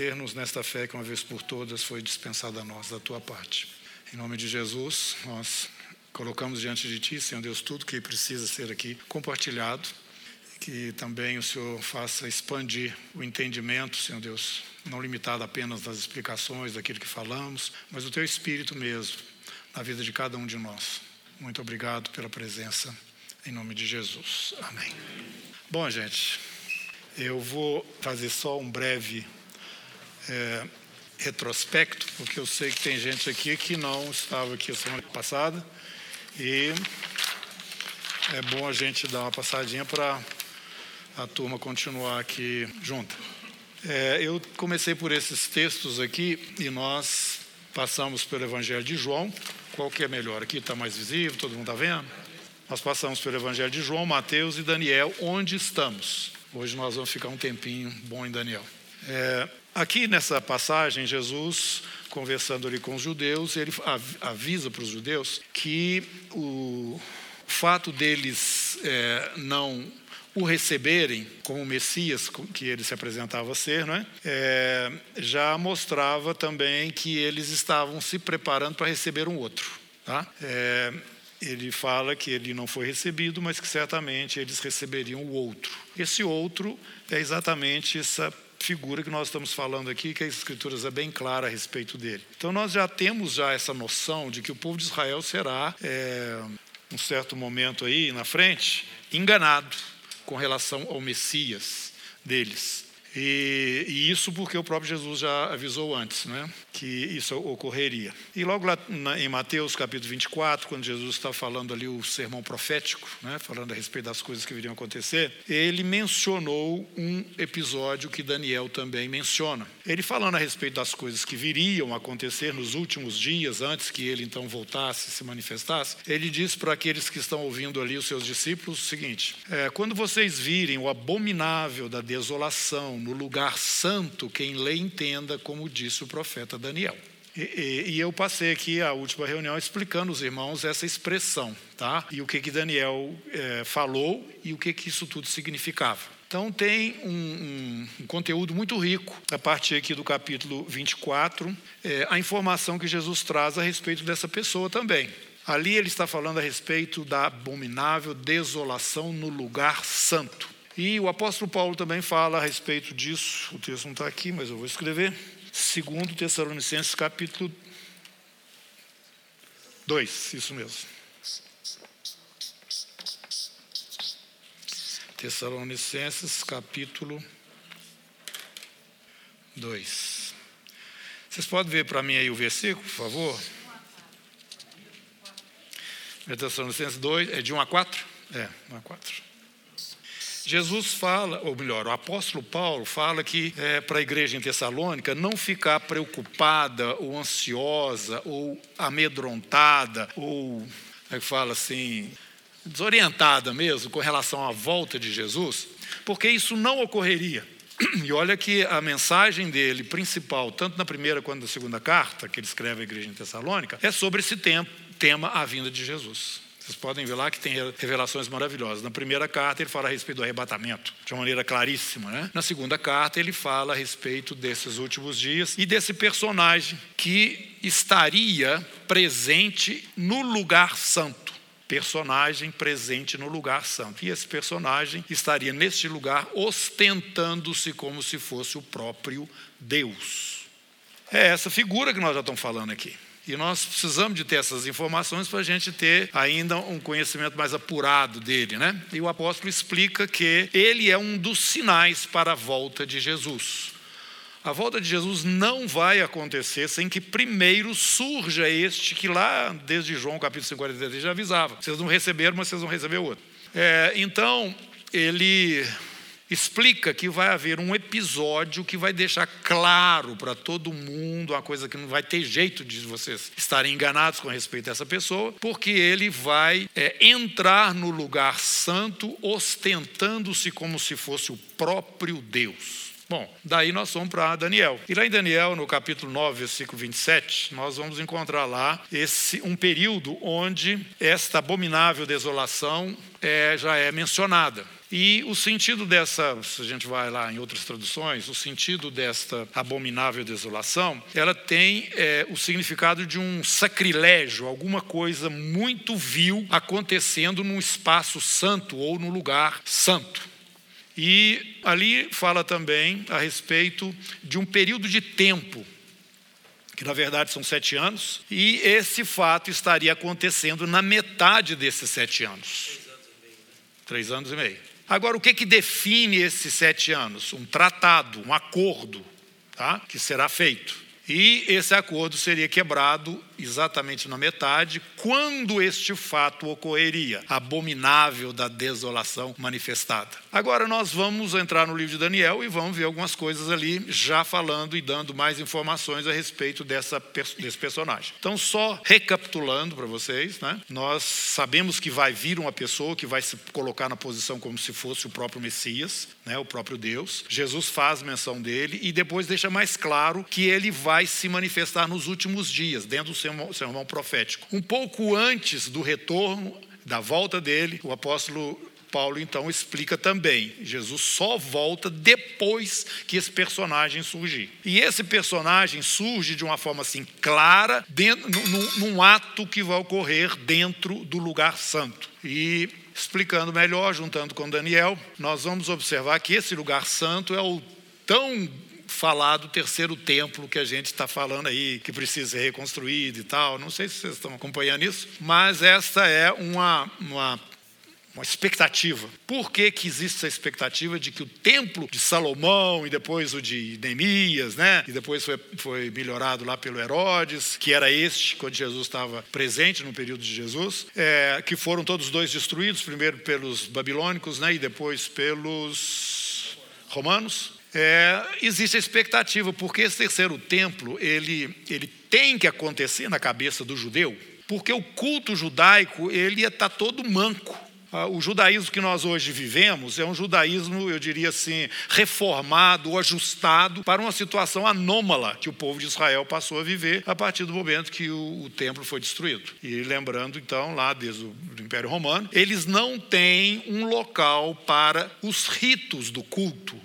ter-nos nesta fé que uma vez por todas foi dispensada a nós da tua parte. Em nome de Jesus, nós colocamos diante de ti, Senhor Deus, tudo que precisa ser aqui compartilhado, que também o Senhor faça expandir o entendimento, Senhor Deus, não limitado apenas das explicações daquilo que falamos, mas o teu espírito mesmo na vida de cada um de nós. Muito obrigado pela presença, em nome de Jesus. Amém. Bom, gente, eu vou fazer só um breve é, retrospecto, porque eu sei que tem gente aqui que não estava aqui a semana passada e é bom a gente dar uma passadinha para a turma continuar aqui junta. É, eu comecei por esses textos aqui e nós passamos pelo Evangelho de João. Qual que é melhor? Aqui está mais visível, todo mundo está vendo? Nós passamos pelo Evangelho de João, Mateus e Daniel, onde estamos. Hoje nós vamos ficar um tempinho bom em Daniel. É, aqui nessa passagem, Jesus, conversando ali com os judeus, ele avisa para os judeus que o fato deles é, não o receberem como Messias que ele se apresentava a ser, não é? é? já mostrava também que eles estavam se preparando para receber um outro. Tá? É, ele fala que ele não foi recebido, mas que certamente eles receberiam o outro. Esse outro é exatamente essa figura que nós estamos falando aqui, que as escrituras é bem clara a respeito dele. Então nós já temos já essa noção de que o povo de Israel será, é, um certo momento aí na frente, enganado com relação ao Messias deles. E, e, isso porque o próprio Jesus já avisou antes né, que isso ocorreria. E logo lá na, em Mateus capítulo 24, quando Jesus está falando ali o sermão profético, né, falando a respeito das coisas que viriam acontecer, ele mencionou um episódio que Daniel também menciona. Ele falando a respeito das coisas que viriam acontecer nos últimos dias, antes que ele então voltasse, se manifestasse, ele diz para aqueles que estão ouvindo ali, os seus discípulos, o seguinte: é, quando vocês virem o abominável da desolação, no lugar santo, quem lê entenda, como disse o profeta Daniel. E, e, e, eu passei aqui a última reunião explicando aos irmãos essa expressão, tá? E o que que Daniel é, falou e o que que isso tudo significava. Então tem um, um, um, conteúdo muito rico a partir aqui do capítulo 24, é, a informação que Jesus traz a respeito dessa pessoa também. Ali ele está falando a respeito da abominável desolação no lugar santo. E o apóstolo Paulo também fala a respeito disso. O texto não está aqui, mas eu vou escrever. Segundo Tessalonicenses, capítulo 2, isso mesmo. Tessalonicenses, capítulo 2. Vocês podem ver para mim aí o versículo, por favor? Tessalonicenses 2, é de 1 a 4? É, 1 a 4. Jesus fala, ou melhor, o apóstolo Paulo fala que é, para a igreja em Tessalônica não ficar preocupada ou ansiosa ou amedrontada ou, é que fala assim, desorientada mesmo com relação à volta de Jesus, porque isso não ocorreria. E olha que a mensagem dele principal, tanto na primeira quanto na segunda carta que ele escreve à igreja em Tessalônica, é sobre esse tema a vinda de Jesus. Vocês podem ver lá que tem revelações maravilhosas. Na primeira carta, ele fala a respeito do arrebatamento, de uma maneira claríssima. Né? Na segunda carta, ele fala a respeito desses últimos dias e desse personagem que estaria presente no lugar santo. Personagem presente no lugar santo. E esse personagem estaria neste lugar ostentando-se como se fosse o próprio Deus. É essa figura que nós já estamos falando aqui. E nós precisamos de ter essas informações para a gente ter ainda um conhecimento mais apurado dele, né? E o apóstolo explica que ele é um dos sinais para a volta de Jesus. A volta de Jesus não vai acontecer sem que primeiro surja este que lá, desde João capítulo 53, já avisava. Vocês não receberam, mas vocês vão receber outro. É, então, ele explica que vai haver um episódio que vai deixar claro para todo mundo uma coisa que não vai ter jeito de vocês estarem enganados com respeito a essa pessoa, porque ele vai é, entrar no lugar santo ostentando-se como se fosse o próprio Deus. Bom, daí nós vamos para Daniel. E lá em Daniel, no capítulo 9, versículo 27, nós vamos encontrar lá esse um período onde esta abominável desolação é, já é mencionada. E o sentido dessa, se a gente vai lá em outras traduções, o sentido desta abominável desolação, ela tem é, o significado de um sacrilégio, alguma coisa muito vil acontecendo num espaço santo ou no lugar santo. E ali fala também a respeito de um período de tempo que na verdade são sete anos, e esse fato estaria acontecendo na metade desses sete anos. Três anos e meio. Agora, o que, que define esses sete anos? Um tratado, um acordo, tá? que será feito. E esse acordo seria quebrado exatamente na metade, quando este fato ocorreria, abominável da desolação manifestada. Agora nós vamos entrar no livro de Daniel e vamos ver algumas coisas ali, já falando e dando mais informações a respeito dessa, desse personagem. Então, só recapitulando para vocês, né? nós sabemos que vai vir uma pessoa que vai se colocar na posição como se fosse o próprio Messias, né? o próprio Deus. Jesus faz menção dele e depois deixa mais claro que ele vai se manifestar nos últimos dias, dentro do sermão, sermão profético. Um pouco antes do retorno, da volta dele, o apóstolo Paulo então explica também: Jesus só volta depois que esse personagem surgir. E esse personagem surge de uma forma assim clara, dentro, num, num ato que vai ocorrer dentro do lugar santo. E explicando melhor, juntando com Daniel, nós vamos observar que esse lugar santo é o tão falar do terceiro templo que a gente está falando aí, que precisa ser reconstruído e tal. Não sei se vocês estão acompanhando isso, mas essa é uma, uma uma expectativa. Por que, que existe essa expectativa de que o templo de Salomão e depois o de Neemias, né? E depois foi, foi melhorado lá pelo Herodes, que era este quando Jesus estava presente no período de Jesus, é, que foram todos dois destruídos, primeiro pelos babilônicos, né? E depois pelos romanos é, existe a expectativa, porque esse terceiro templo ele, ele tem que acontecer na cabeça do judeu, porque o culto judaico ele está todo manco. Ah, o judaísmo que nós hoje vivemos é um judaísmo, eu diria assim, reformado ajustado para uma situação anômala que o povo de Israel passou a viver a partir do momento que o, o templo foi destruído. E lembrando, então, lá desde o Império Romano, eles não têm um local para os ritos do culto.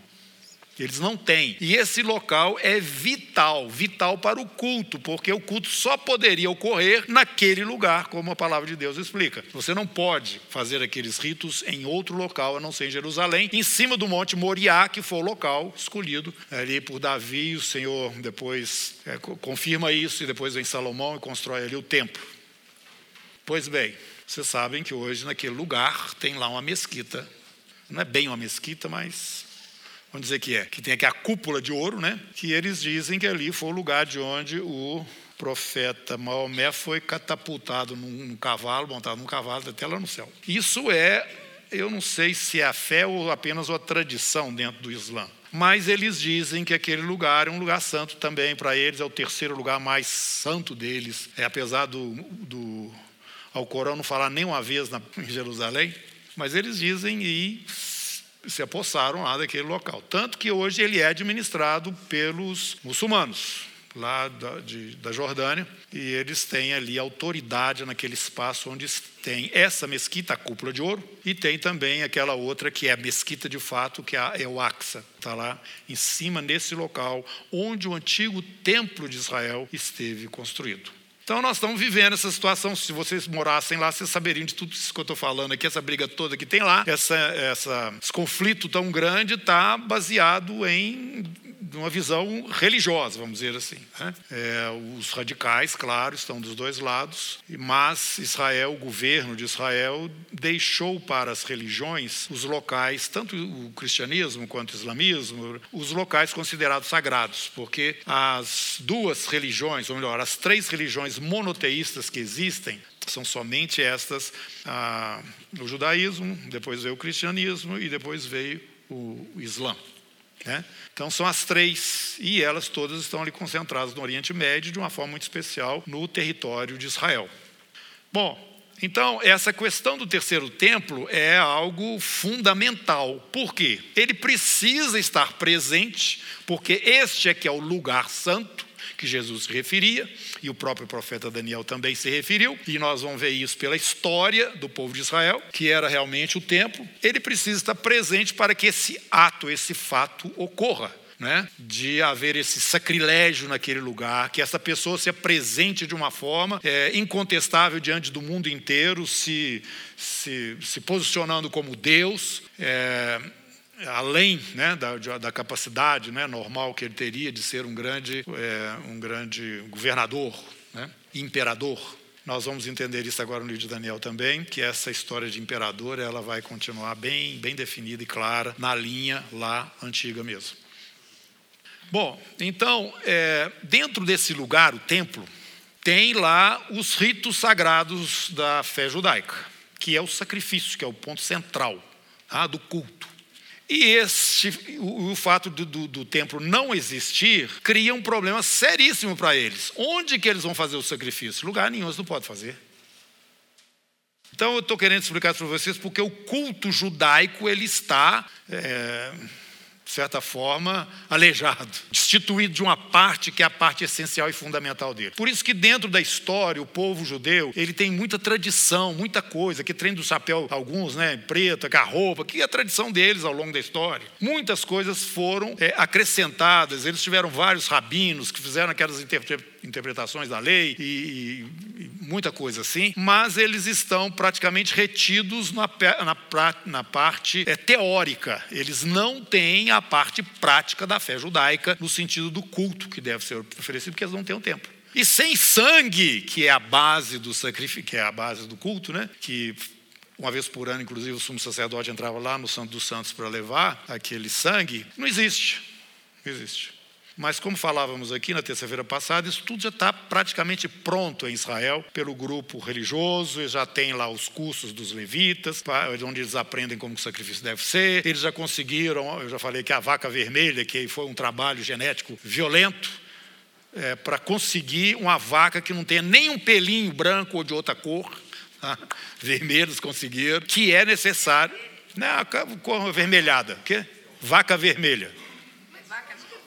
Eles não têm. E esse local é vital, vital para o culto, porque o culto só poderia ocorrer naquele lugar, como a palavra de Deus explica. Você não pode fazer aqueles ritos em outro local, a não ser em Jerusalém, em cima do Monte Moriá, que foi o local escolhido ali por Davi. O Senhor depois é, confirma isso, e depois vem Salomão e constrói ali o templo. Pois bem, vocês sabem que hoje naquele lugar tem lá uma mesquita. Não é bem uma mesquita, mas vamos dizer que é, que tem aqui a cúpula de ouro, né? Que eles dizem que ali foi o lugar de onde o profeta Maomé foi catapultado num, num cavalo, montado num cavalo até lá no céu. Isso é, eu não sei se é a fé ou apenas uma tradição dentro do Islã. Mas eles dizem que aquele lugar é um lugar santo também para eles, é o terceiro lugar mais santo deles. É apesar do, do Alcorão não falar nem uma vez na, em Jerusalém, mas eles dizem e se apossaram lá daquele local. Tanto que hoje ele é administrado pelos muçulmanos, lá da, de, da Jordânia, e eles têm ali autoridade naquele espaço onde tem essa mesquita, a cúpula de ouro, e tem também aquela outra que é a mesquita de fato, que é, o Aqsa, está lá em cima, nesse local, onde o antigo templo de Israel esteve construído. Então nós estamos vivendo essa situação. Se vocês morassem lá, vocês saberiam de tudo isso que eu estou falando aqui, essa briga toda que tem lá, essa, essa, esse conflito tão grande está baseado em uma visão religiosa, vamos dizer assim. Né? É, os radicais, claro, estão dos dois lados, mas Israel, o governo de Israel, deixou para as religiões os locais, tanto o cristianismo quanto o islamismo, os locais considerados sagrados, porque as duas religiões, ou melhor, as três religiões monoteístas que existem, são somente estas, ah, o judaísmo, depois veio o cristianismo e depois veio o Islã. Né? Então são as três, e elas todas estão ali concentradas no Oriente Médio, de uma forma muito especial, no território de Israel. Bom, então, essa questão do terceiro templo é algo fundamental. Por quê? Ele precisa estar presente, porque este é que é o lugar santo, que Jesus se referia, e o próprio profeta Daniel também se referiu, e nós vamos ver isso pela história do povo de Israel, que era realmente o templo. Ele precisa estar presente para que esse ato, esse fato ocorra. Né, de haver esse sacrilégio naquele lugar, que essa pessoa se apresente de uma forma é, incontestável diante do mundo inteiro, se, se, se posicionando como Deus. É, além né, da, da, capacidade né, normal que ele teria de ser um grande, é, um grande governador, né, imperador. Nós vamos entender isso agora no livro de Daniel também, que essa história de imperador ela vai continuar bem, bem definida e clara na linha lá antiga mesmo. Bom, então, é, dentro desse lugar, o templo, tem lá os ritos sagrados da fé judaica, que é o sacrifício, que é o ponto central tá, do culto. E este, o, o fato do, do, do, templo não existir cria um problema seríssimo para eles. Onde que eles vão fazer o sacrifício? Lugar nenhum, eles não podem fazer. Então eu estou querendo explicar para vocês porque o culto judaico ele está é, de certa forma, aleijado, destituído de uma parte que é a parte essencial e fundamental dele. Por isso que dentro da história, o povo judeu, ele tem muita tradição, muita coisa, que trem do chapéu, alguns, né, preta, com a roupa, que é a tradição deles ao longo da história. Muitas coisas foram é, acrescentadas, eles tiveram vários rabinos que fizeram aquelas interpretações da lei e, e, muita coisa assim, mas eles estão praticamente retidos na, na, na parte é, teórica, eles não têm a parte prática da fé judaica, no sentido do culto que deve ser oferecido, porque eles não têm o tempo. E sem sangue, que é a base do sacrifício, que é a base do culto, né? Que uma vez por ano, inclusive, o sumo sacerdote entrava lá no Santo dos Santos para levar aquele sangue, não existe. Não existe. Mas, como falávamos aqui na terça-feira passada, isso tudo já está praticamente pronto em Israel pelo grupo religioso, eles já tem lá os cursos dos levitas, onde eles aprendem como o sacrifício deve ser. Eles já conseguiram, eu já falei que a vaca vermelha, que foi um trabalho genético violento, é, para conseguir uma vaca que não tenha nem um pelinho branco ou de outra cor, tá? vermelhos conseguiram, que é necessário. Né, a cor avermelhada, o quê? Vaca vermelha.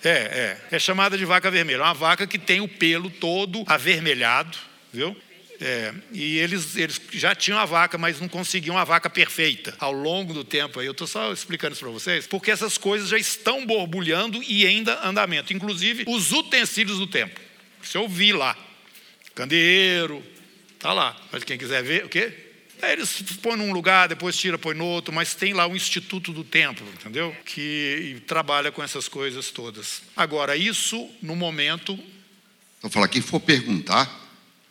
É, é. É chamada de vaca vermelha. Uma vaca que tem o pelo todo avermelhado, viu? É, e eles, eles já tinham a vaca, mas não conseguiam a vaca perfeita ao longo do tempo. Eu estou só explicando isso para vocês, porque essas coisas já estão borbulhando e ainda andamento. Inclusive os utensílios do templo. Se eu vi lá, candeeiro, tá lá. Mas quem quiser ver, o quê? Aí eles põem num lugar, depois tira, põe no outro, mas tem lá o Instituto do Templo, entendeu? Que trabalha com essas coisas todas. Agora, isso no momento. Vou falar, quem for perguntar,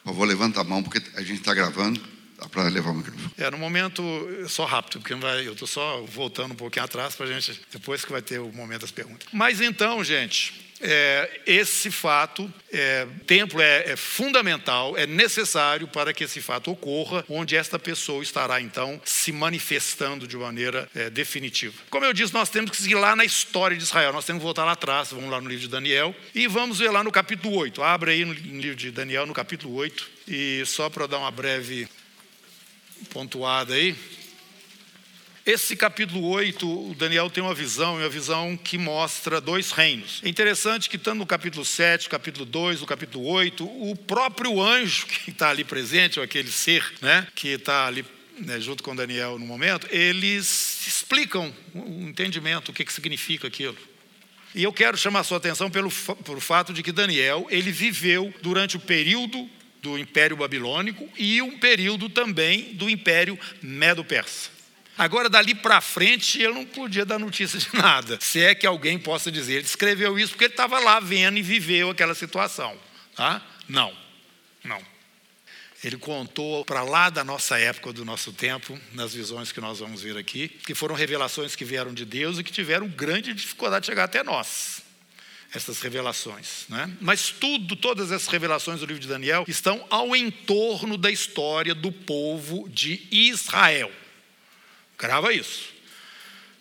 eu vou levantar a mão, porque a gente está gravando, dá para levar o microfone. É, no momento, só rápido, porque vai, eu estou só voltando um pouquinho atrás para a gente, depois que vai ter o momento das perguntas. Mas então, gente, é, esse fato, é, templo é, é, fundamental, é necessário para que esse fato ocorra, onde esta pessoa estará então se manifestando de maneira é, definitiva. Como eu disse, nós temos que seguir lá na história de Israel, nós temos que voltar lá atrás, vamos lá no livro de Daniel e vamos ver lá no capítulo 8. Abre aí no livro de Daniel, no capítulo 8, e só para dar uma breve pontuada aí. Esse capítulo 8, o Daniel tem uma visão, uma visão que mostra dois reinos. É interessante que, tanto no capítulo 7, capítulo 2, no capítulo 8, o próprio anjo que está ali presente, ou aquele ser né, que está ali né, junto com Daniel no momento, eles explicam o entendimento, o que, que significa aquilo. E eu quero chamar sua atenção pelo, pelo fato de que Daniel, ele viveu durante o período do Império Babilônico e um período também do Império Medo-Persa. Agora, dali para frente, ele não podia dar notícia de nada. Se é que alguém possa dizer, ele escreveu isso porque ele estava lá vendo e viveu aquela situação. Tá? Não, não. Ele contou para lá da nossa época, do nosso tempo, nas visões que nós vamos ver aqui, que foram revelações que vieram de Deus e que tiveram grande dificuldade de chegar até nós essas revelações. Né? Mas tudo, todas essas revelações do livro de Daniel estão ao entorno da história do povo de Israel. Grava isso.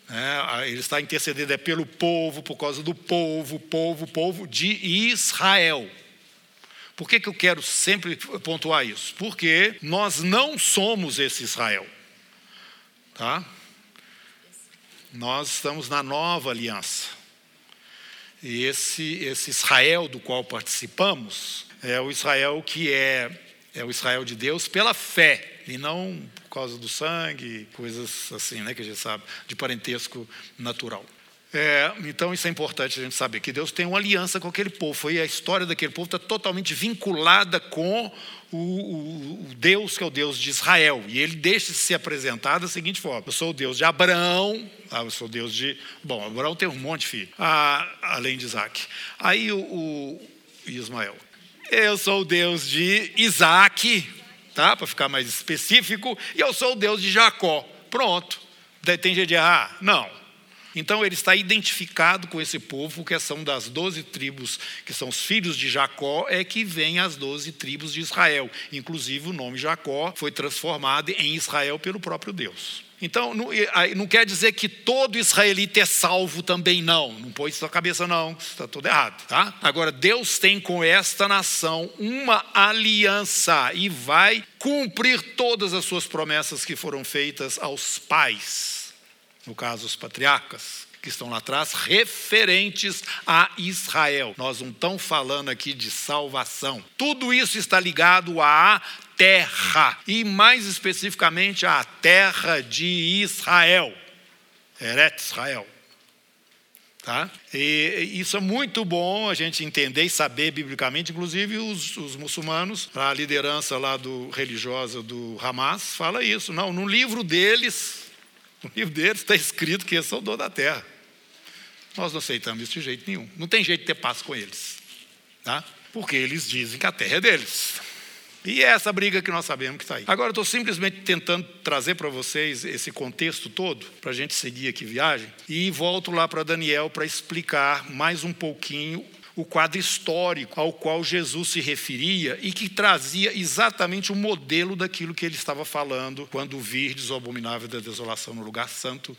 É, ele está intercedendo é pelo povo, por causa do povo, povo, povo de Israel. Por que, que eu quero sempre pontuar isso? Porque nós não somos esse Israel. Tá? Nós estamos na nova aliança. E esse, esse Israel do qual participamos é o Israel que é, é o Israel de Deus pela fé, e não por causa do sangue, coisas assim, né, que a gente sabe, de parentesco natural. É, então isso é importante a gente saber, que Deus tem uma aliança com aquele povo, e a história daquele povo está totalmente vinculada com o, o, o, Deus que é o Deus de Israel. E ele deixa se apresentar da seguinte forma: Eu sou o Deus de Abraão, ah, eu sou o Deus de. Bom, Abraão tem um monte de filhos, ah, além de Isaac. Aí o, o Ismael. Eu sou o Deus de Isaac, tá? para ficar mais específico, e eu sou o Deus de Jacó. Pronto. Tem jeito de errar? Não. Então ele está identificado com esse povo, que são das doze tribos, que são os filhos de Jacó, é que vem as doze tribos de Israel. Inclusive o nome Jacó foi transformado em Israel pelo próprio Deus. Então, não, quer dizer que todo israelita é salvo também, não. Não põe isso na cabeça, não. Está tudo errado, tá? Agora, Deus tem com esta nação uma aliança e vai cumprir todas as suas promessas que foram feitas aos pais no caso os patriarcas, que estão lá atrás, referentes a Israel. Nós não estamos falando aqui de salvação. Tudo isso está ligado à terra, e mais especificamente à terra de Israel. Eret Israel. Tá? E isso é muito bom a gente entender e saber biblicamente, inclusive os, os muçulmanos, a liderança lá do religiosa do Hamas fala isso. Não, no livro deles, no livro deles está escrito que eles são dono da terra. Nós não aceitamos isso de jeito nenhum. Não tem jeito de ter paz com eles. Tá? Porque eles dizem que a terra é deles. E é essa briga que nós sabemos que está aí. Agora, eu estou simplesmente tentando trazer para vocês esse contexto todo, para a gente seguir aqui viagem, e volto lá para Daniel para explicar mais um pouquinho o quadro histórico ao qual Jesus se referia e que trazia exatamente o modelo daquilo que ele estava falando quando virdes o abominável da desolação no lugar santo.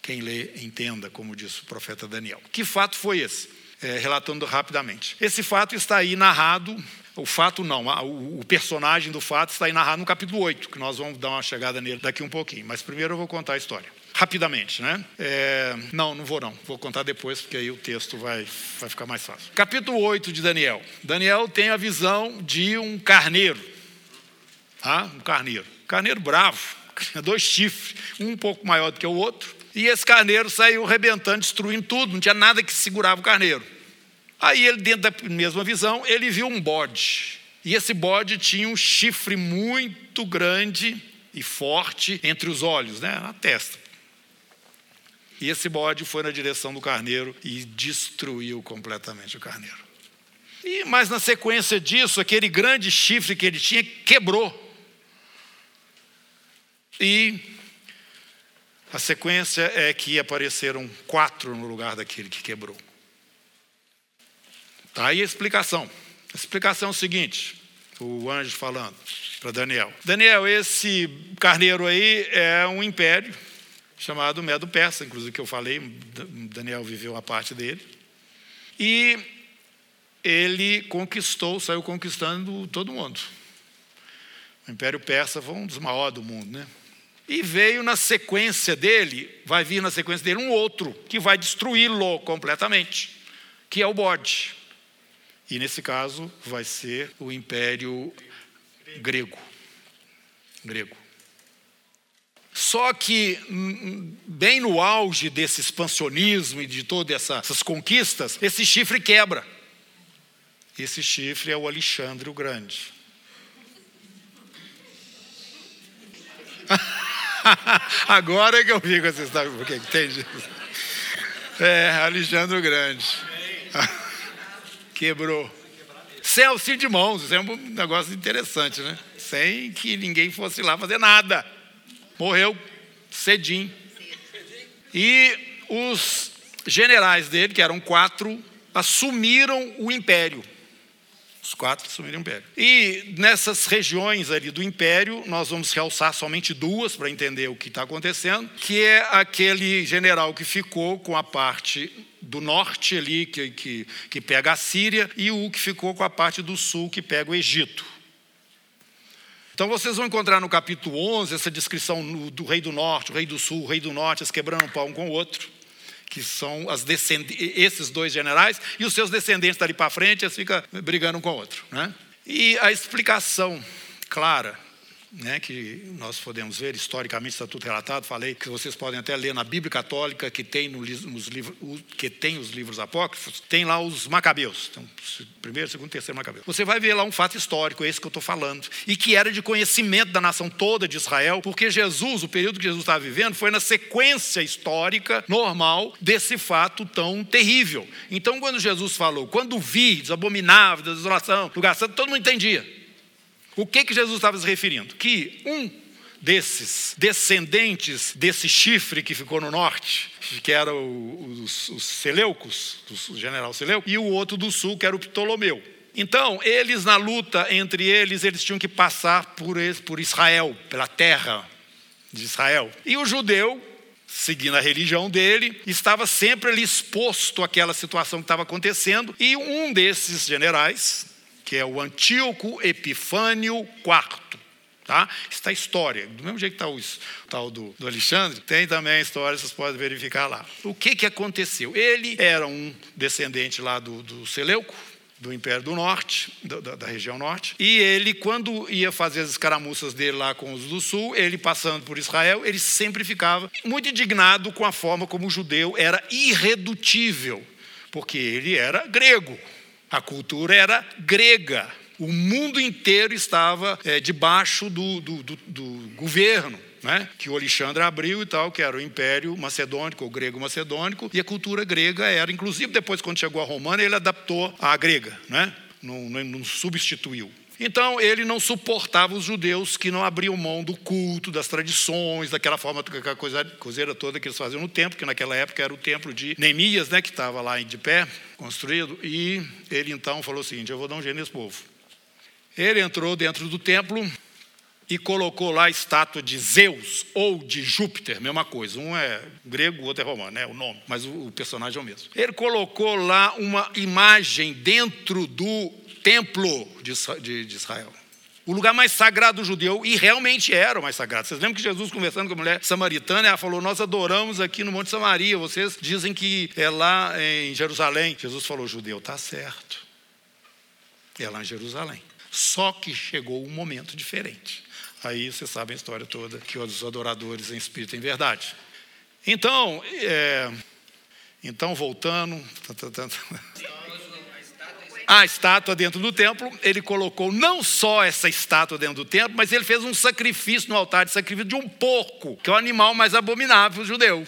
Quem lê, entenda, como disse o profeta Daniel. Que fato foi esse? É, relatando rapidamente. Esse fato está aí narrado o fato não, o personagem do fato está aí narrado no capítulo 8, que nós vamos dar uma chegada nele daqui um pouquinho. Mas primeiro eu vou contar a história rapidamente, né? É, não, não vou não. Vou contar depois, porque aí o texto vai, vai ficar mais fácil. Capítulo 8 de Daniel. Daniel tem a visão de um carneiro. Tá? Um carneiro. Carneiro bravo, dois chifres, um pouco maior do que o outro. E esse carneiro saiu rebentando, destruindo tudo, não tinha nada que segurava o carneiro. Aí ele, dentro da mesma visão, ele viu um bode. E esse bode tinha um chifre muito grande e forte entre os olhos, né, na testa. E esse bode foi na direção do carneiro e destruiu completamente o carneiro. E mas na sequência disso, aquele grande chifre que ele tinha quebrou. E a sequência é que apareceram quatro no lugar daquele que quebrou. Tá aí a explicação. A explicação é o seguinte: o anjo falando para Daniel. Daniel, esse carneiro aí é um império chamado Medo Persa, inclusive que eu falei, Daniel viveu uma parte dele. E ele conquistou, saiu conquistando todo mundo. O Império Persa foi um dos maiores do mundo, né? E veio na sequência dele, vai vir na sequência dele um outro que vai destruí-lo completamente, que é o bode. E nesse caso vai ser o Império Grego. Grego. Só que, hum, bem no auge desse expansionismo e de todas essas conquistas, esse chifre quebra. Esse chifre é o Alexandre o Grande. Agora é que eu que vocês sabem por que entende. É, Alexandre o Grande. Quebrou. Sem auxílio de mãos, isso é um negócio interessante, né? Sem que ninguém fosse lá fazer nada. Morreu cedinho. E os generais dele, que eram quatro, assumiram o império. Os quatro assumiram o império. E nessas regiões ali do império, nós vamos realçar somente duas para entender o que está acontecendo, que é aquele general que ficou com a parte do norte ali, que, que, que pega a Síria, e o que ficou com a parte do sul, que pega o Egito. Então vocês vão encontrar no capítulo 11 essa descrição do rei do norte, o rei do sul, o rei do norte, as quebrando um pau um com o outro. Que são as esses dois generais, e os seus descendentes dali para frente, eles ficam brigando um com o outro. Né? E a explicação clara né, que nós podemos ver, historicamente está tudo relatado, falei que vocês podem até ler na Bíblia Católica, que tem, no, nos que tem os livros apócrifos, tem lá os macabeus, então, primeiro, segundo, terceiro macabeu. Você vai ver lá um fato histórico, esse que eu estou falando, e que era de conhecimento da nação toda de Israel, porque Jesus, o período que Jesus estava vivendo, foi na sequência histórica normal desse fato tão terrível. Então, quando Jesus falou, quando vi, abominável, da desolação, lugar santo, todo mundo entendia. O que, que Jesus estava se referindo? Que um desses descendentes desse chifre que ficou no norte, que era o, os, os Seleucos, o general Seleuco, e o outro do sul, que era o Ptolomeu. Então, eles na luta entre eles, eles tinham que passar por, por Israel, pela terra de Israel. E o judeu, seguindo a religião dele, estava sempre ali exposto àquela situação que estava acontecendo. E um desses generais, que é o Antíoco Epifânio IV. Tá? Está a história, do mesmo jeito que está o tal do, do, Alexandre, tem também a história, vocês podem verificar lá. O que, que aconteceu? Ele era um descendente lá do, do Seleuco, do Império do Norte, da, da, região norte, e ele, quando ia fazer as escaramuças dele lá com os do Sul, ele passando por Israel, ele sempre ficava muito indignado com a forma como o judeu era irredutível, porque ele era grego. A cultura era grega. O mundo inteiro estava é, debaixo do, do, do, do governo. Né? que o Alexandre abriu e tal, que era o Império Macedônico, o grego macedônico, e a cultura grega era, inclusive depois, quando chegou a romana, ele adaptou à grega, né? não, não, não substituiu. Então ele não suportava os judeus que não abriam mão do culto, das tradições, daquela forma, aquela coisa, coiseira toda que eles faziam no templo, que naquela época era o templo de Neemias, né, que estava lá de pé, construído. E ele então falou o seguinte: Eu vou dar um jeito nesse povo. Ele entrou dentro do templo e colocou lá a estátua de Zeus ou de Júpiter, mesma coisa. Um é grego, o outro é romano, né? O nome, mas o personagem é o mesmo. Ele colocou lá uma imagem dentro do templo de Israel. O lugar mais sagrado do judeu, e realmente era o mais sagrado. Vocês lembram que Jesus, conversando com a mulher samaritana, ela falou: Nós adoramos aqui no Monte Samaria, vocês dizem que é lá em Jerusalém. Jesus falou: Judeu, está certo. É lá em Jerusalém. Só que chegou um momento diferente. Aí vocês sabem a história toda, que os adoradores em espírito em verdade. Então, é, então voltando. Tá, tá, tá, a estátua dentro do templo, ele colocou não só essa estátua dentro do templo, mas ele fez um sacrifício no altar de sacrifício de um porco, que é o animal mais abominável judeu.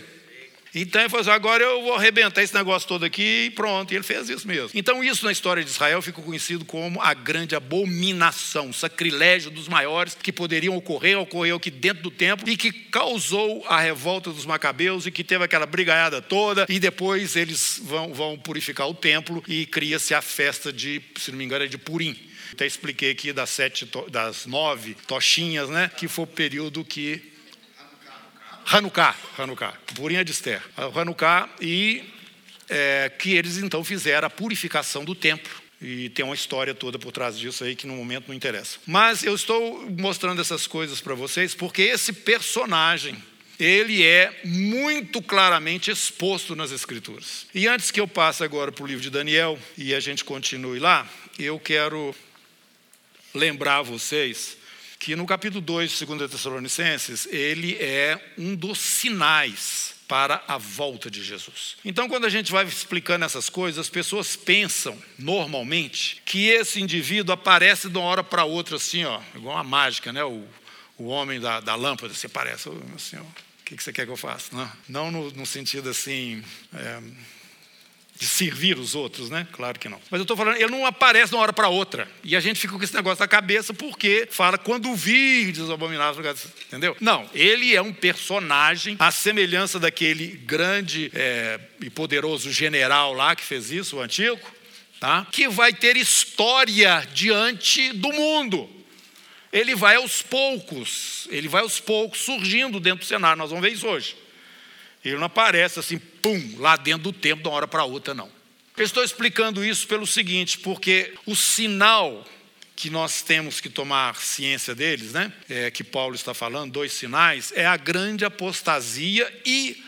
Então ele falou assim: agora eu vou arrebentar esse negócio todo aqui e pronto. E ele fez isso mesmo. Então, isso na história de Israel ficou conhecido como a grande abominação, sacrilégio dos maiores que poderiam ocorrer, ocorreu aqui dentro do templo e que causou a revolta dos macabeus e que teve aquela brigaiada toda. E depois eles vão, vão purificar o templo e cria-se a festa de, se não me engano, é de Purim. Até expliquei aqui das sete, das nove tochinhas, né? Que foi o período que Hanukkah, Hanukkah, Purinha de Esther, Hanukkah, e é, que eles então fizeram a purificação do templo. E tem uma história toda por trás disso aí que no momento não interessa. Mas eu estou mostrando essas coisas para vocês porque esse personagem, ele é muito claramente exposto nas Escrituras. E antes que eu passe agora para o livro de Daniel e a gente continue lá, eu quero lembrar vocês que no capítulo 2 de 2 Tessalonicenses, ele é um dos sinais para a volta de Jesus. Então, quando a gente vai explicando essas coisas, as pessoas pensam, normalmente, que esse indivíduo aparece de uma hora para outra, assim, ó, igual uma mágica, né? O, o homem da, da lâmpada, você aparece, assim, ó, o que, que você quer que eu faça? Não, não no, no sentido assim. É, de servir os outros, né? Claro que não. Mas eu estou falando, ele não aparece de uma hora para outra. E a gente fica com esse negócio na cabeça porque fala quando vir os abomináveis, entendeu? Não, ele é um personagem, à semelhança daquele grande é, e poderoso general lá que fez isso, o antigo, tá? que vai ter história diante do mundo. Ele vai aos poucos, ele vai aos poucos surgindo dentro do cenário, nós vamos ver isso hoje. Ele não aparece assim, pum, lá dentro do tempo, de uma hora para outra, não. Eu estou explicando isso pelo seguinte, porque o sinal que nós temos que tomar ciência deles, né? É, que Paulo está falando, dois sinais, é a grande apostasia e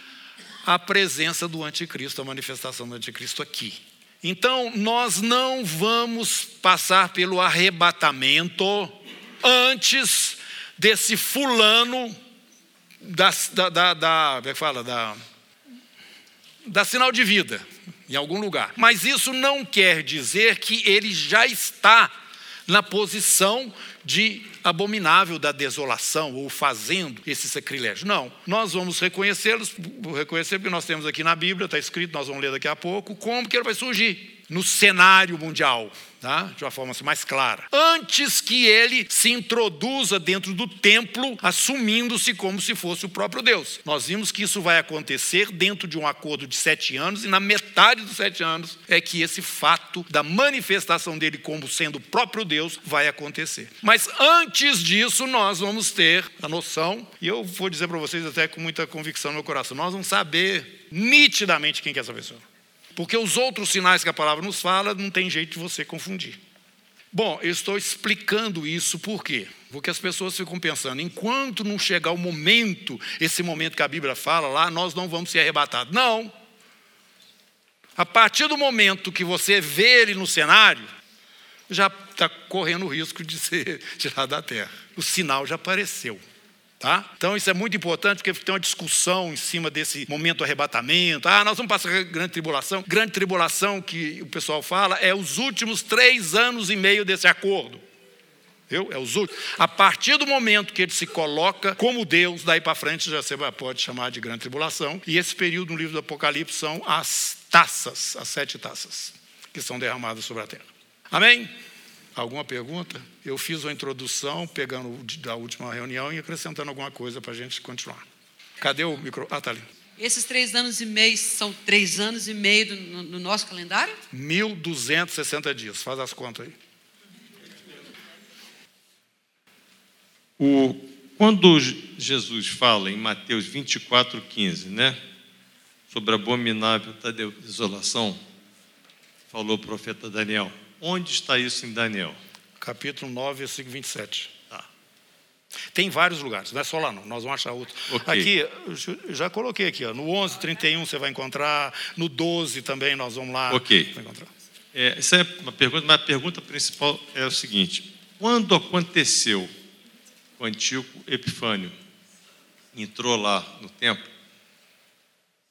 a presença do anticristo, a manifestação do anticristo aqui. Então, nós não vamos passar pelo arrebatamento antes desse fulano da, da, da, da como é fala? Da, da sinal de vida em algum lugar. Mas isso não quer dizer que ele já está na posição de abominável da desolação ou fazendo esse sacrilégio. Não, nós vamos reconhecê-los, reconhecer porque nós temos aqui na Bíblia, está escrito, nós vamos ler daqui a pouco, como que ele vai surgir no cenário mundial tá? de uma forma assim, mais clara. Antes que ele se introduza dentro do templo, assumindo-se como se fosse o próprio Deus. Nós vimos que isso vai acontecer dentro de um acordo de sete anos, e na metade dos sete anos é que esse fato da manifestação dele como sendo o próprio Deus vai acontecer. Mas antes disso, nós vamos ter a noção, e eu vou dizer para vocês até com muita convicção no meu coração, nós vamos saber nitidamente quem é essa pessoa. Porque os outros sinais que a palavra nos fala, não tem jeito de você confundir. Bom, eu estou explicando isso por quê? Porque as pessoas ficam pensando, enquanto não chegar o momento, esse momento que a Bíblia fala lá, nós não vamos ser arrebatados. Não. A partir do momento que você vê ele no cenário, já está correndo o risco de ser tirado da terra. O sinal já apareceu. Tá? Então isso é muito importante porque tem uma discussão em cima desse momento do arrebatamento. Ah, nós vamos passar grande tribulação. Grande tribulação que o pessoal fala é os últimos três anos e meio desse acordo. Viu? É os últimos. A partir do momento que ele se coloca como Deus, daí para frente já você pode chamar de grande tribulação. E esse período no livro do Apocalipse são as taças, as sete taças que são derramadas sobre a terra. Amém? Alguma pergunta? Eu fiz uma introdução, pegando da última reunião e acrescentando alguma coisa para a gente continuar. Cadê o micro? Ah, tá ali. Esses três anos e meio são três anos e meio do, no, no nosso calendário? 1.260 dias, faz as contas aí. O, quando Jesus fala em Mateus 24, 15, né, sobre a abominável desolação, falou o profeta Daniel. Onde está isso em Daniel? Capítulo 9, versículo 27. Tá. Tem vários lugares, não é só lá não, nós vamos achar outro. Ok. Aqui, já coloquei aqui, ó, no 11, 31 você vai encontrar, no 12 também nós vamos lá. Ok. É, essa é uma pergunta, mas a pergunta principal é o seguinte: quando aconteceu o antigo Epifânio entrou lá no templo,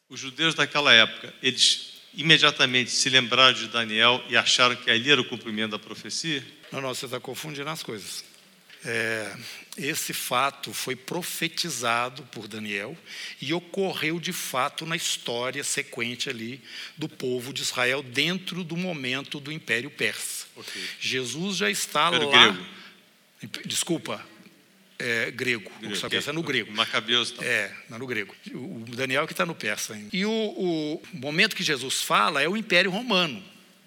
os judeus daquela época, eles imediatamente se lembraram de Daniel e acharam que ali era o cumprimento da profecia? Não, não, você está confundindo as coisas. É, esse fato foi profetizado por Daniel e ocorreu de fato na história sequente ali do povo de Israel dentro do momento do Império Persa. Ok. Jesus já está Império lá. grego. Desculpa, é, grego. O que você está pensando é no grego. Macabeus e tal. É, no grego. O Daniel que está no persa ainda. E o, o momento que Jesus fala é o Império Romano.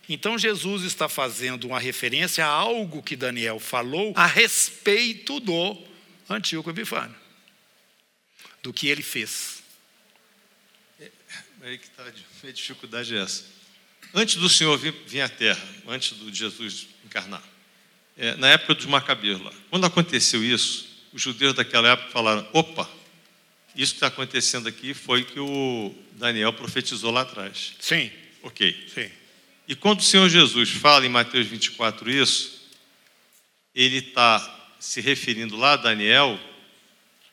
Então Jesus está fazendo uma referência a algo que Daniel falou a respeito do Antíoco Epifânio, do que ele fez. Aí que está a dificuldade é essa. Antes do Senhor vir, vir à Terra, antes do Jesus encarnar, é, na época dos Macabeus lá, quando aconteceu isso, os judeus daquela época falaram: opa, isso que está acontecendo aqui foi que o Daniel profetizou lá atrás. Sim, Ok. sim. E quando o Senhor Jesus fala em Mateus 24 isso, ele está se referindo lá a Daniel,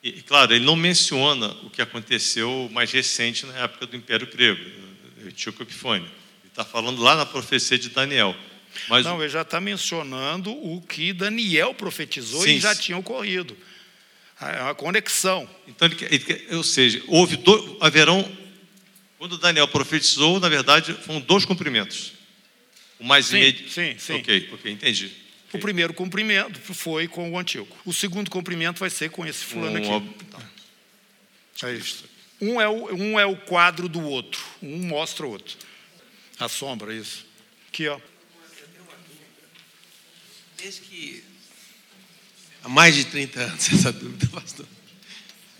e claro, ele não menciona o que aconteceu mais recente na época do Império Grego, Etíoco Epifânio. Ele está falando lá na profecia de Daniel. Mas Não, ele já está mencionando o que Daniel profetizou Sim, e já tinha ocorrido. É uma conexão. Então, ou seja, houve do, haverão. Quando Daniel profetizou, na verdade, foram dois cumprimentos. O mais Sim, sim, sim. Ok, ok, entendi. O primeiro cumprimento foi com o antigo. O segundo cumprimento vai ser com esse fulano Um aqui. É isso. Um é, o, um é o quadro do outro. Um mostra o outro. A sombra, isso. Aqui, ó. Desde que há mais de 30 anos essa dúvida, pastor.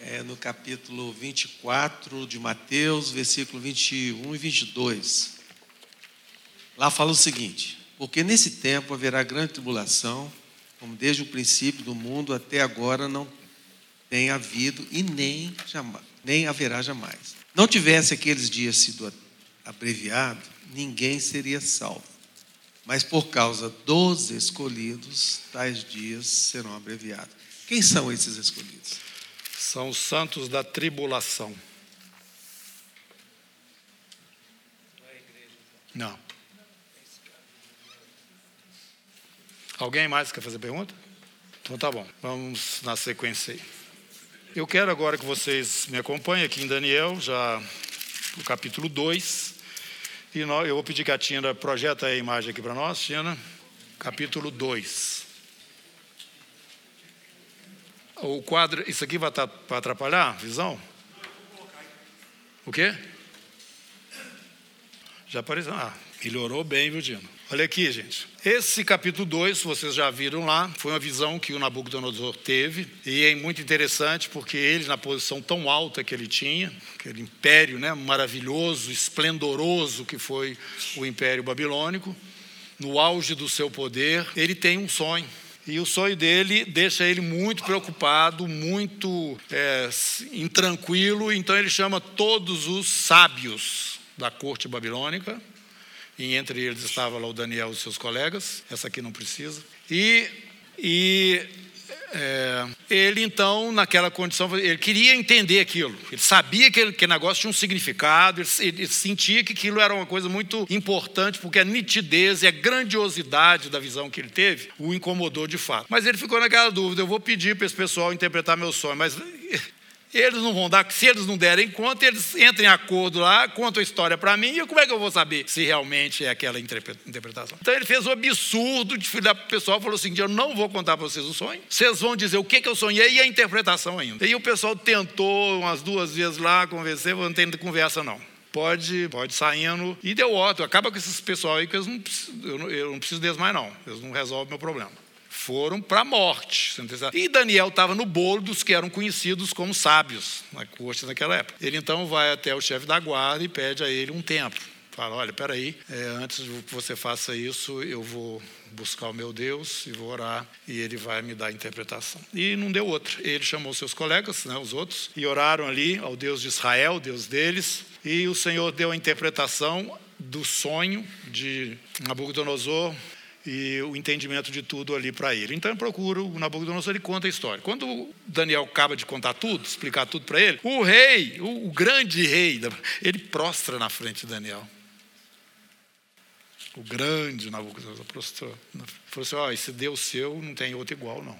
É no capítulo 24 de Mateus, versículo 21 e 22. Lá fala o seguinte: Porque nesse tempo haverá grande tribulação, como desde o princípio do mundo até agora não tem havido e nem, jamais, nem haverá jamais. não tivesse aqueles dias sido abreviados, ninguém seria salvo. Mas por causa dos escolhidos, tais dias serão abreviados. Quem são esses escolhidos? São os santos da tribulação. Não. Alguém mais quer fazer pergunta? Então tá bom, vamos na sequência aí. Eu quero agora que vocês me acompanhem aqui em Daniel, já no capítulo 2. E nós, eu vou pedir que a Tina projeta a imagem aqui para nós, Tina. Capítulo 2. O quadro, isso aqui vai para atrapalhar a visão? O quê? Já apareceu. Ah, melhorou bem, viu, Dino? Olha aqui, gente. Esse capítulo 2, vocês já viram lá, foi uma visão que o Nabucodonosor teve, e é muito interessante porque ele, na posição tão alta que ele tinha, aquele império né, maravilhoso, esplendoroso que foi o Império Babilônico, no auge do seu poder, ele tem um sonho. E o sonho dele deixa ele muito preocupado, muito é, intranquilo, então ele chama todos os sábios da corte babilônica, e entre eles estava lá o Daniel e seus colegas, essa aqui não precisa, e, e é, ele então, naquela condição, ele queria entender aquilo, ele sabia que aquele negócio tinha um significado, ele, ele, sentia que aquilo era uma coisa muito importante, porque a nitidez e a grandiosidade da visão que ele teve o incomodou de fato. Mas ele ficou naquela dúvida: eu vou pedir para esse pessoal interpretar meu sonho, mas eles não vão dar, se eles não derem conta, eles entram em acordo lá, contam a história para mim, e como é que eu vou saber se realmente é aquela interpretação? Então ele fez o absurdo de filhar para o pessoal, falou assim: eu não vou contar para vocês o sonho, vocês vão dizer o que, que eu sonhei e a interpretação ainda. E o pessoal tentou umas duas vezes lá convencer, não tem conversa não pode, pode saindo. E deu outro. Acaba com esses pessoal aí que eles não, eu, não, eu não preciso deles mais, não. Eles não resolvem meu problema foram para a morte. E Daniel estava no bolo dos que eram conhecidos como sábios na corte naquela época. Ele então vai até o chefe da guarda e pede a ele um tempo. Fala, olha, peraí, é, antes que você faça isso, eu vou buscar o meu Deus e vou orar e ele vai me dar a interpretação. E não deu outra. Ele chamou seus colegas, né, os outros, e oraram ali ao Deus de Israel, Deus deles, e o Senhor deu a interpretação do sonho de Nabucodonosor e o entendimento de tudo ali para ele. Então eu procuro, o Nabucodonosor ele conta a história. Quando Daniel acaba de contar tudo, explicar tudo para ele, o rei, o, o, grande rei, ele prostra na frente de Daniel. O grande Nabucodonosor prostrou. Falou assim: ó, oh, esse Deus seu não tem outro igual, não.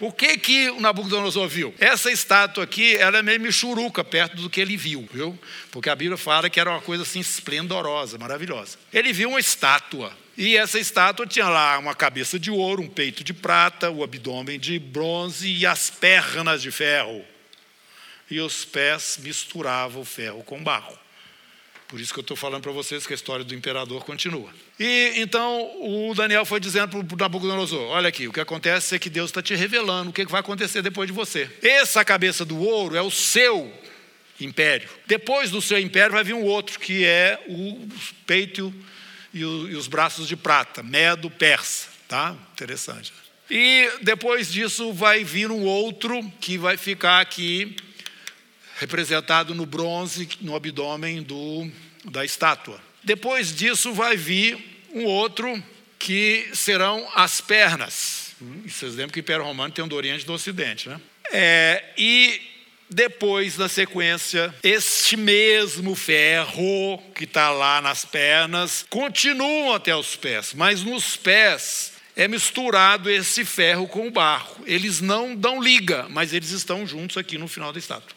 O que que o Nabucodonosor viu? Essa estátua aqui, ela é meio michuruca perto do que ele viu, viu? Porque a Bíblia fala que era uma coisa assim esplendorosa, maravilhosa. Ele viu uma estátua e essa estátua tinha lá uma cabeça de ouro, um peito de prata, o abdômen de bronze e as pernas de ferro. E os pés misturavam o ferro com barro. Por isso que eu estou falando para vocês que a história do imperador continua. E então o Daniel foi dizendo para o Nabucodonosor: Olha aqui, o que acontece é que Deus está te revelando o que vai acontecer depois de você. Essa cabeça do ouro é o seu império. Depois do seu império vai vir um outro, que é o peito e, o, e os braços de prata, Medo Persa, tá? Interessante. E depois disso vai vir um outro que vai ficar aqui representado no bronze, no abdômen do, da estátua. Depois disso vai vir um outro que serão as pernas. Vocês lembram que o Império Romano tem um do Oriente e do Ocidente, né? É, e depois, na sequência, este mesmo ferro que está lá nas pernas continua até os pés, mas nos pés é misturado esse ferro com o barro. Eles não dão liga, mas eles estão juntos aqui no final da estátua.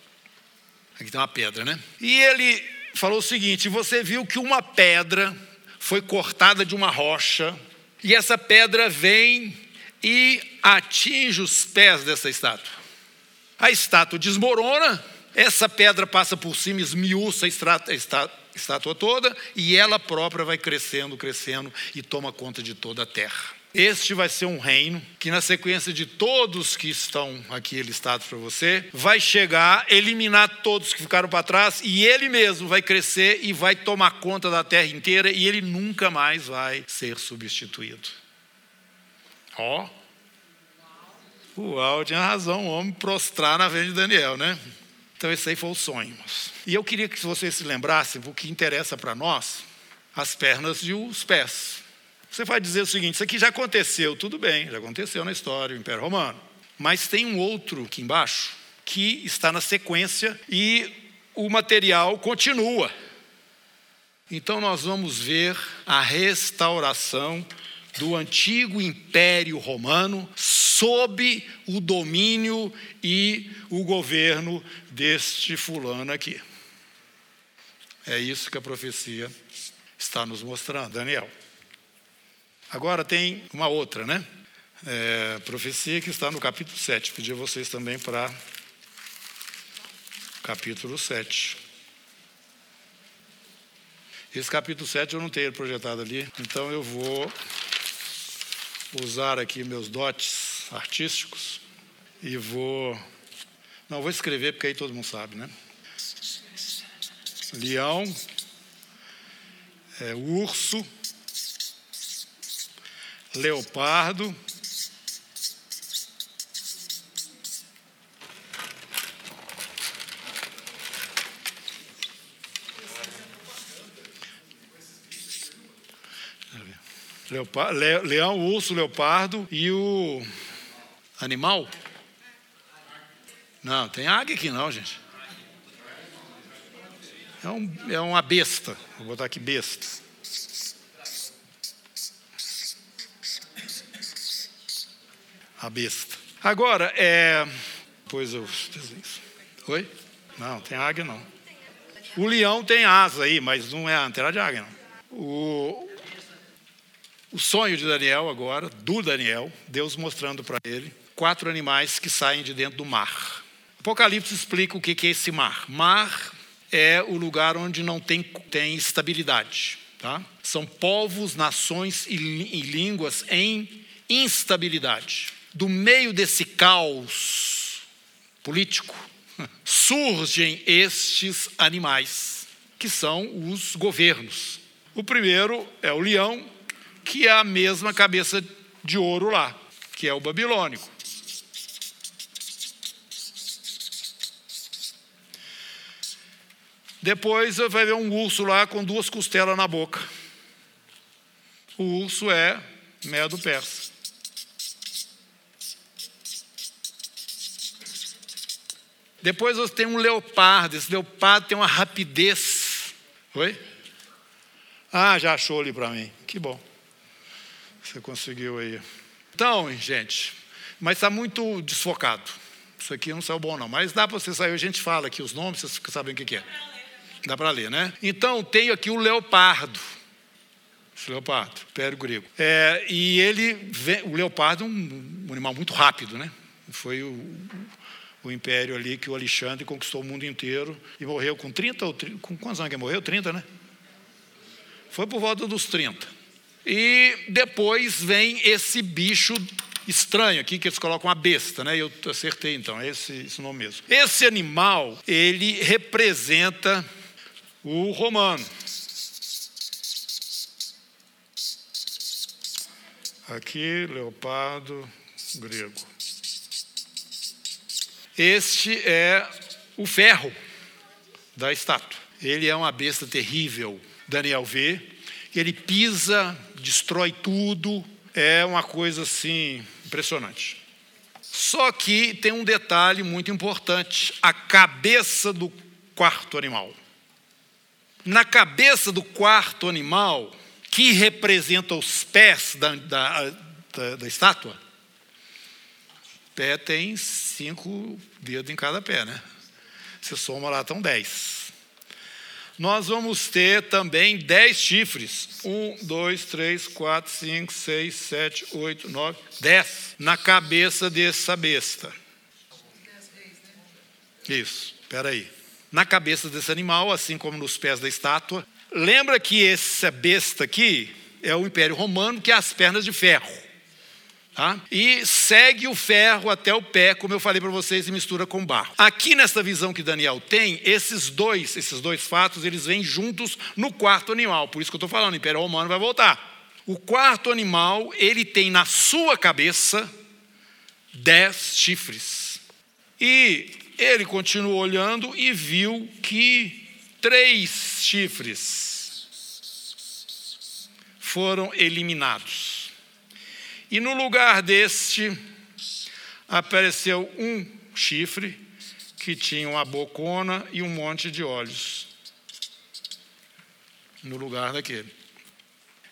Aqui tem uma pedra, né? E ele falou o seguinte: você viu que uma pedra foi cortada de uma rocha, e essa pedra vem e atinge os pés dessa estátua. A estátua desmorona, essa pedra passa por cima, esmiuça a estátua toda, e ela própria vai crescendo, crescendo e toma conta de toda a terra. Este vai ser um reino que, na sequência de todos que estão aqui listados para você, vai chegar, eliminar todos que ficaram para trás, e ele mesmo vai crescer e vai tomar conta da terra inteira, e ele nunca mais vai ser substituído. Ó, oh, Uau, tinha razão o homem prostrar na frente de Daniel, né? Então, esse aí foi o sonho. E eu queria que vocês se lembrassem, o que interessa para nós, as pernas e os pés. Você vai dizer o seguinte: isso aqui já aconteceu, tudo bem, já aconteceu na história, o Império Romano. Mas tem um outro aqui embaixo que está na sequência e o material continua. Então nós vamos ver a restauração do antigo Império Romano sob o domínio e o governo deste fulano aqui. É isso que a profecia está nos mostrando, Daniel. Agora tem uma outra, né? É, profecia que está no capítulo 7. Pedi a vocês também para capítulo 7. Esse capítulo 7 eu não tenho projetado ali, então eu vou usar aqui meus dotes artísticos e vou. Não, vou escrever porque aí todo mundo sabe, né? Leão, é, urso, leopardo, leão, urso, leopardo e o animal? Não, tem águia aqui não, gente. É, um, é uma besta. Vou botar aqui besta. A besta. Agora, é. Pois eu. Oi? Não, tem águia não. O leão tem asa aí, mas não é a antena de águia, não. O, o sonho de Daniel agora, do Daniel, Deus mostrando para ele quatro animais que saem de dentro do mar. Apocalipse explica o que é esse mar. Mar é o lugar onde não tem, tem estabilidade. Tá? São povos, nações e, e línguas em instabilidade. Do meio desse caos político, surgem estes animais, que são os governos. O primeiro é o leão, que é a mesma cabeça de ouro lá, que é o babilônico. Depois vai ver um urso lá com duas costelas na boca. O urso é Medo Persa. Depois você tem um leopardo. Esse leopardo tem uma rapidez. Oi? Ah, já achou ali para mim. Que bom. Você conseguiu aí. Então, gente, mas está muito desfocado. Isso aqui não saiu bom, não. Mas dá para você sair, a gente fala aqui os nomes, vocês sabem o que, é. Dá para ler, né? Então, tenho aqui o leopardo. Esse leopardo, império grego. É, e ele, vem, o leopardo é um, um, animal muito rápido, né? Foi o, o império ali que o Alexandre conquistou o mundo inteiro e morreu com 30 ou 30, com quantos anos que morreu? 30, né? Foi por volta dos 30. E depois vem esse bicho estranho aqui que eles colocam a besta, né? Eu acertei então, é esse, esse nome mesmo. Esse animal, ele representa o romano. Aqui, leopardo grego. Este é o ferro da estátua. Ele é uma besta terrível. Daniel vê, ele pisa destrói tudo, é uma coisa assim impressionante. Só que tem um detalhe muito importante: a cabeça do quarto animal. Na cabeça do quarto animal, que representa os pés da, da, da, da estátua, pé tem cinco dedos em cada pé, né? Você soma lá, estão dez nós vamos ter também dez chifres. Um, dois, três, quatro, cinco, seis, sete, oito, nove, dez na cabeça dessa besta. Isso, espera aí. Na cabeça desse animal, assim como nos pés da estátua. Lembra que essa besta aqui é o Império Romano, que é as pernas de ferro. Tá? E segue o ferro até o pé, como eu falei para vocês, e mistura com barro. Aqui nessa visão que Daniel tem, esses dois, esses dois fatos, eles vêm juntos no quarto animal. Por isso que eu estou falando, o Império Romano vai voltar. O quarto animal, ele tem na sua cabeça dez chifres. E ele continuou olhando e viu que três chifres foram eliminados. E no lugar deste apareceu um chifre que tinha uma bocona e um monte de olhos no lugar daquele.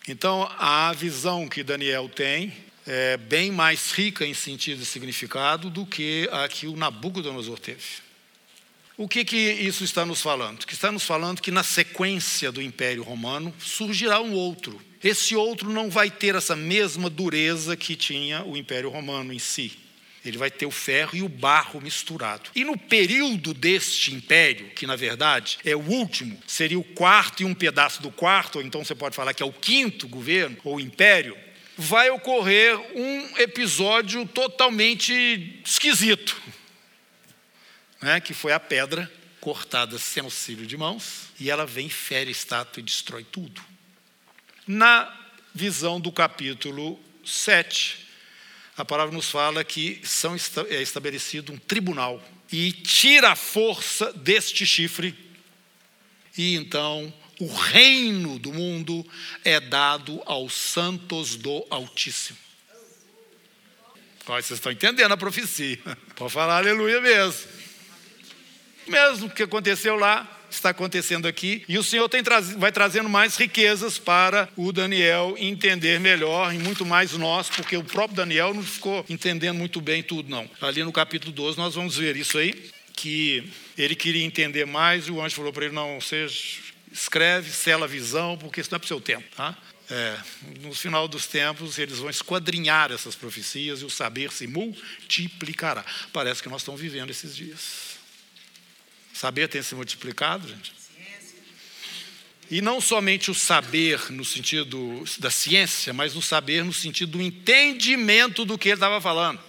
Então, a visão que Daniel tem é bem mais rica em sentido e significado do que a que o Nabucodonosor teve. O que, que isso está nos falando? Que está nos falando que na sequência do Império Romano surgirá um outro. Esse outro não vai ter essa mesma dureza que tinha o Império Romano em si. Ele vai ter o ferro e o barro misturado. E no período deste império, que na verdade é o último, seria o quarto e um pedaço do quarto, ou então você pode falar que é o quinto governo ou império, vai ocorrer um episódio totalmente esquisito, né? que foi a pedra cortada sem auxílio de mãos, e ela vem, fere estátua e destrói tudo. Na visão do capítulo 7, a palavra nos fala que são, é estabelecido um tribunal e tira a força deste chifre, e então o reino do mundo é dado aos santos do Altíssimo. Vocês estão entendendo a profecia. Pode falar aleluia mesmo. Mesmo que aconteceu lá, está acontecendo aqui. E o Senhor tem, vai trazendo mais riquezas para o Daniel entender melhor, e muito mais nós, porque o próprio Daniel não ficou entendendo muito bem tudo, não. Ali no capítulo 12 nós vamos ver isso aí, que ele queria entender mais, e o anjo falou para ele: não, seja, escreve, sela a visão, porque isso não é para o seu tempo, tá? É, no final dos tempos, eles vão esquadrinhar essas profecias e o saber se multiplicará. Parece que nós estamos vivendo esses dias. Saber tem se multiplicado, gente? E não somente o saber no sentido da ciência, mas o saber no sentido do entendimento do que ele estava falando.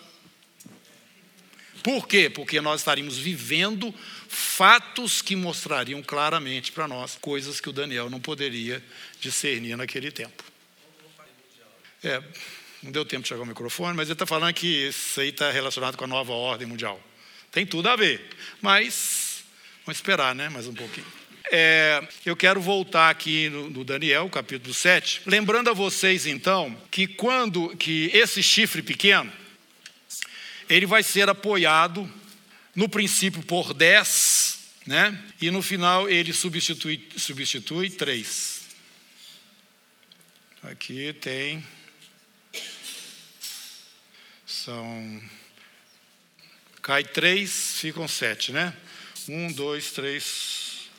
Por quê? Porque nós estaríamos vivendo fatos que mostrariam claramente para nós coisas que o Daniel não poderia discernir naquele tempo. É, não deu tempo de chegar o microfone, mas ele está falando que isso aí está relacionado com a nova ordem mundial. Tem tudo a ver, mas Vamos esperar, né? Mais um pouquinho. É, eu quero voltar aqui no, no, Daniel, capítulo 7, lembrando a vocês então que quando que esse chifre pequeno ele vai ser apoiado no princípio por 10, né? E no final ele substitui substitui 3. Aqui tem são cai 3, ficam 7, né? Um, dois, três,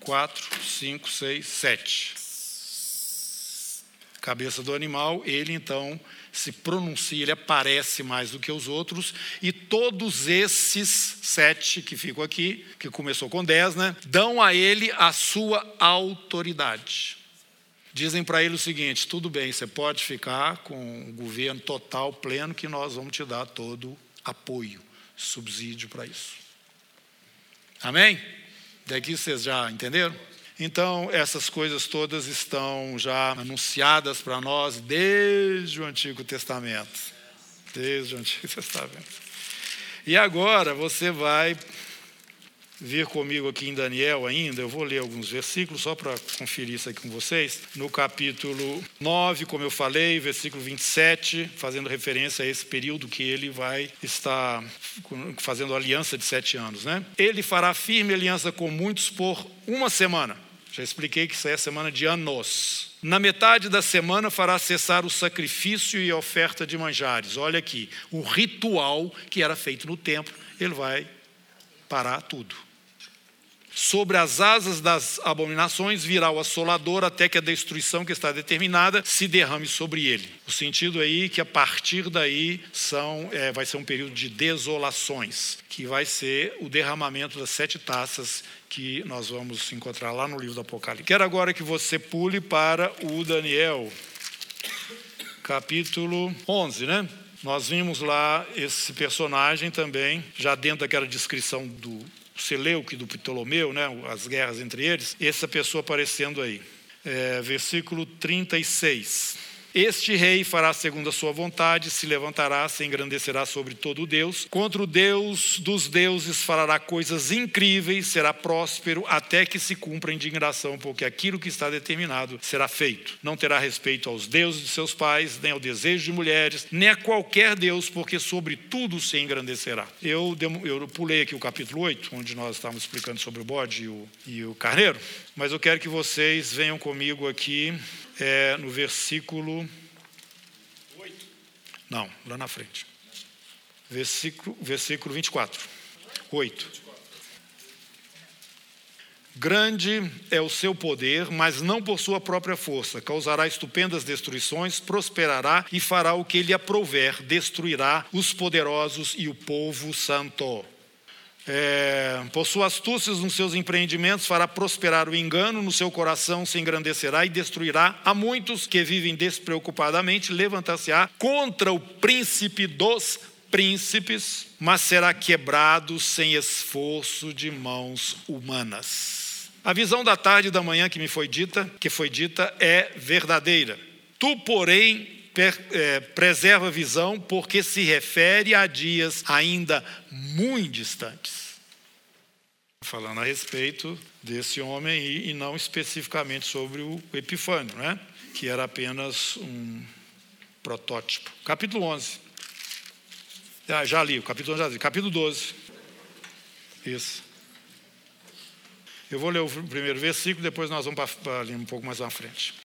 quatro, cinco, seis, sete. Cabeça do animal, ele então se pronuncia, ele aparece mais do que os outros, e todos esses sete que ficam aqui, que começou com dez, né, dão a ele a sua autoridade. Dizem para ele o seguinte: tudo bem, você pode ficar com o governo total, pleno, que nós vamos te dar todo apoio, subsídio para isso. Amém? Daqui vocês já entenderam? Então, essas coisas todas estão já anunciadas para nós desde o Antigo Testamento. Desde o Antigo Testamento. E agora você vai vir comigo aqui em Daniel ainda, eu vou ler alguns versículos só para conferir isso aqui com vocês. No capítulo 9, como eu falei, versículo 27, fazendo referência a esse período que ele vai estar fazendo aliança de sete anos. Né? Ele fará firme aliança com muitos por uma semana. Já expliquei que isso é a semana de anos. Na metade da semana fará cessar o sacrifício e a oferta de manjares. Olha aqui, o ritual que era feito no templo, ele vai parar tudo. Sobre as asas das abominações virá o assolador até que a destruição que está determinada se derrame sobre ele. O sentido aí que a partir daí são, é, vai ser um período de desolações, que vai ser o derramamento das sete taças que nós vamos encontrar lá no livro do Apocalipse. Quero agora que você pule para o Daniel, capítulo 11, né? Nós vimos lá esse personagem também, já dentro daquela descrição do Seleuque do Ptolomeu, né, as guerras entre eles, essa pessoa aparecendo aí. É, versículo 36. Este rei fará segundo a sua vontade, se levantará, se engrandecerá sobre todo Deus. Contra o Deus dos deuses falará coisas incríveis, será próspero até que se cumpra a indignação, porque aquilo que está determinado será feito. Não terá respeito aos deuses de seus pais, nem ao desejo de mulheres, nem a qualquer Deus, porque sobre tudo se engrandecerá. Eu, eu pulei aqui o capítulo 8, onde nós estávamos explicando sobre o bode e o, e o carneiro, mas eu quero que vocês venham comigo aqui é, no versículo. Não, lá na frente. Versículo, versículo 24. 8. Grande é o seu poder, mas não por sua própria força. Causará estupendas destruições, prosperará e fará o que lhe aprouver, destruirá os poderosos e o povo santo. É, por suas astúcias nos seus empreendimentos, fará prosperar o engano, no seu coração se engrandecerá e destruirá a muitos que vivem despreocupadamente, levantar-se-á contra o príncipe dos príncipes, mas será quebrado sem esforço de mãos humanas. A visão da tarde e da manhã que me foi dita, que foi dita, é verdadeira. Tu, porém, é, preserva a visão porque se refere a dias ainda muito distantes. Falando a respeito desse homem e, e não especificamente sobre o Epifânio, né? que era apenas um protótipo. Capítulo 11. Ah, já li, o capítulo 11 já li. Capítulo 12. Isso. Eu vou ler o primeiro versículo, depois nós vamos para ali um pouco mais à frente.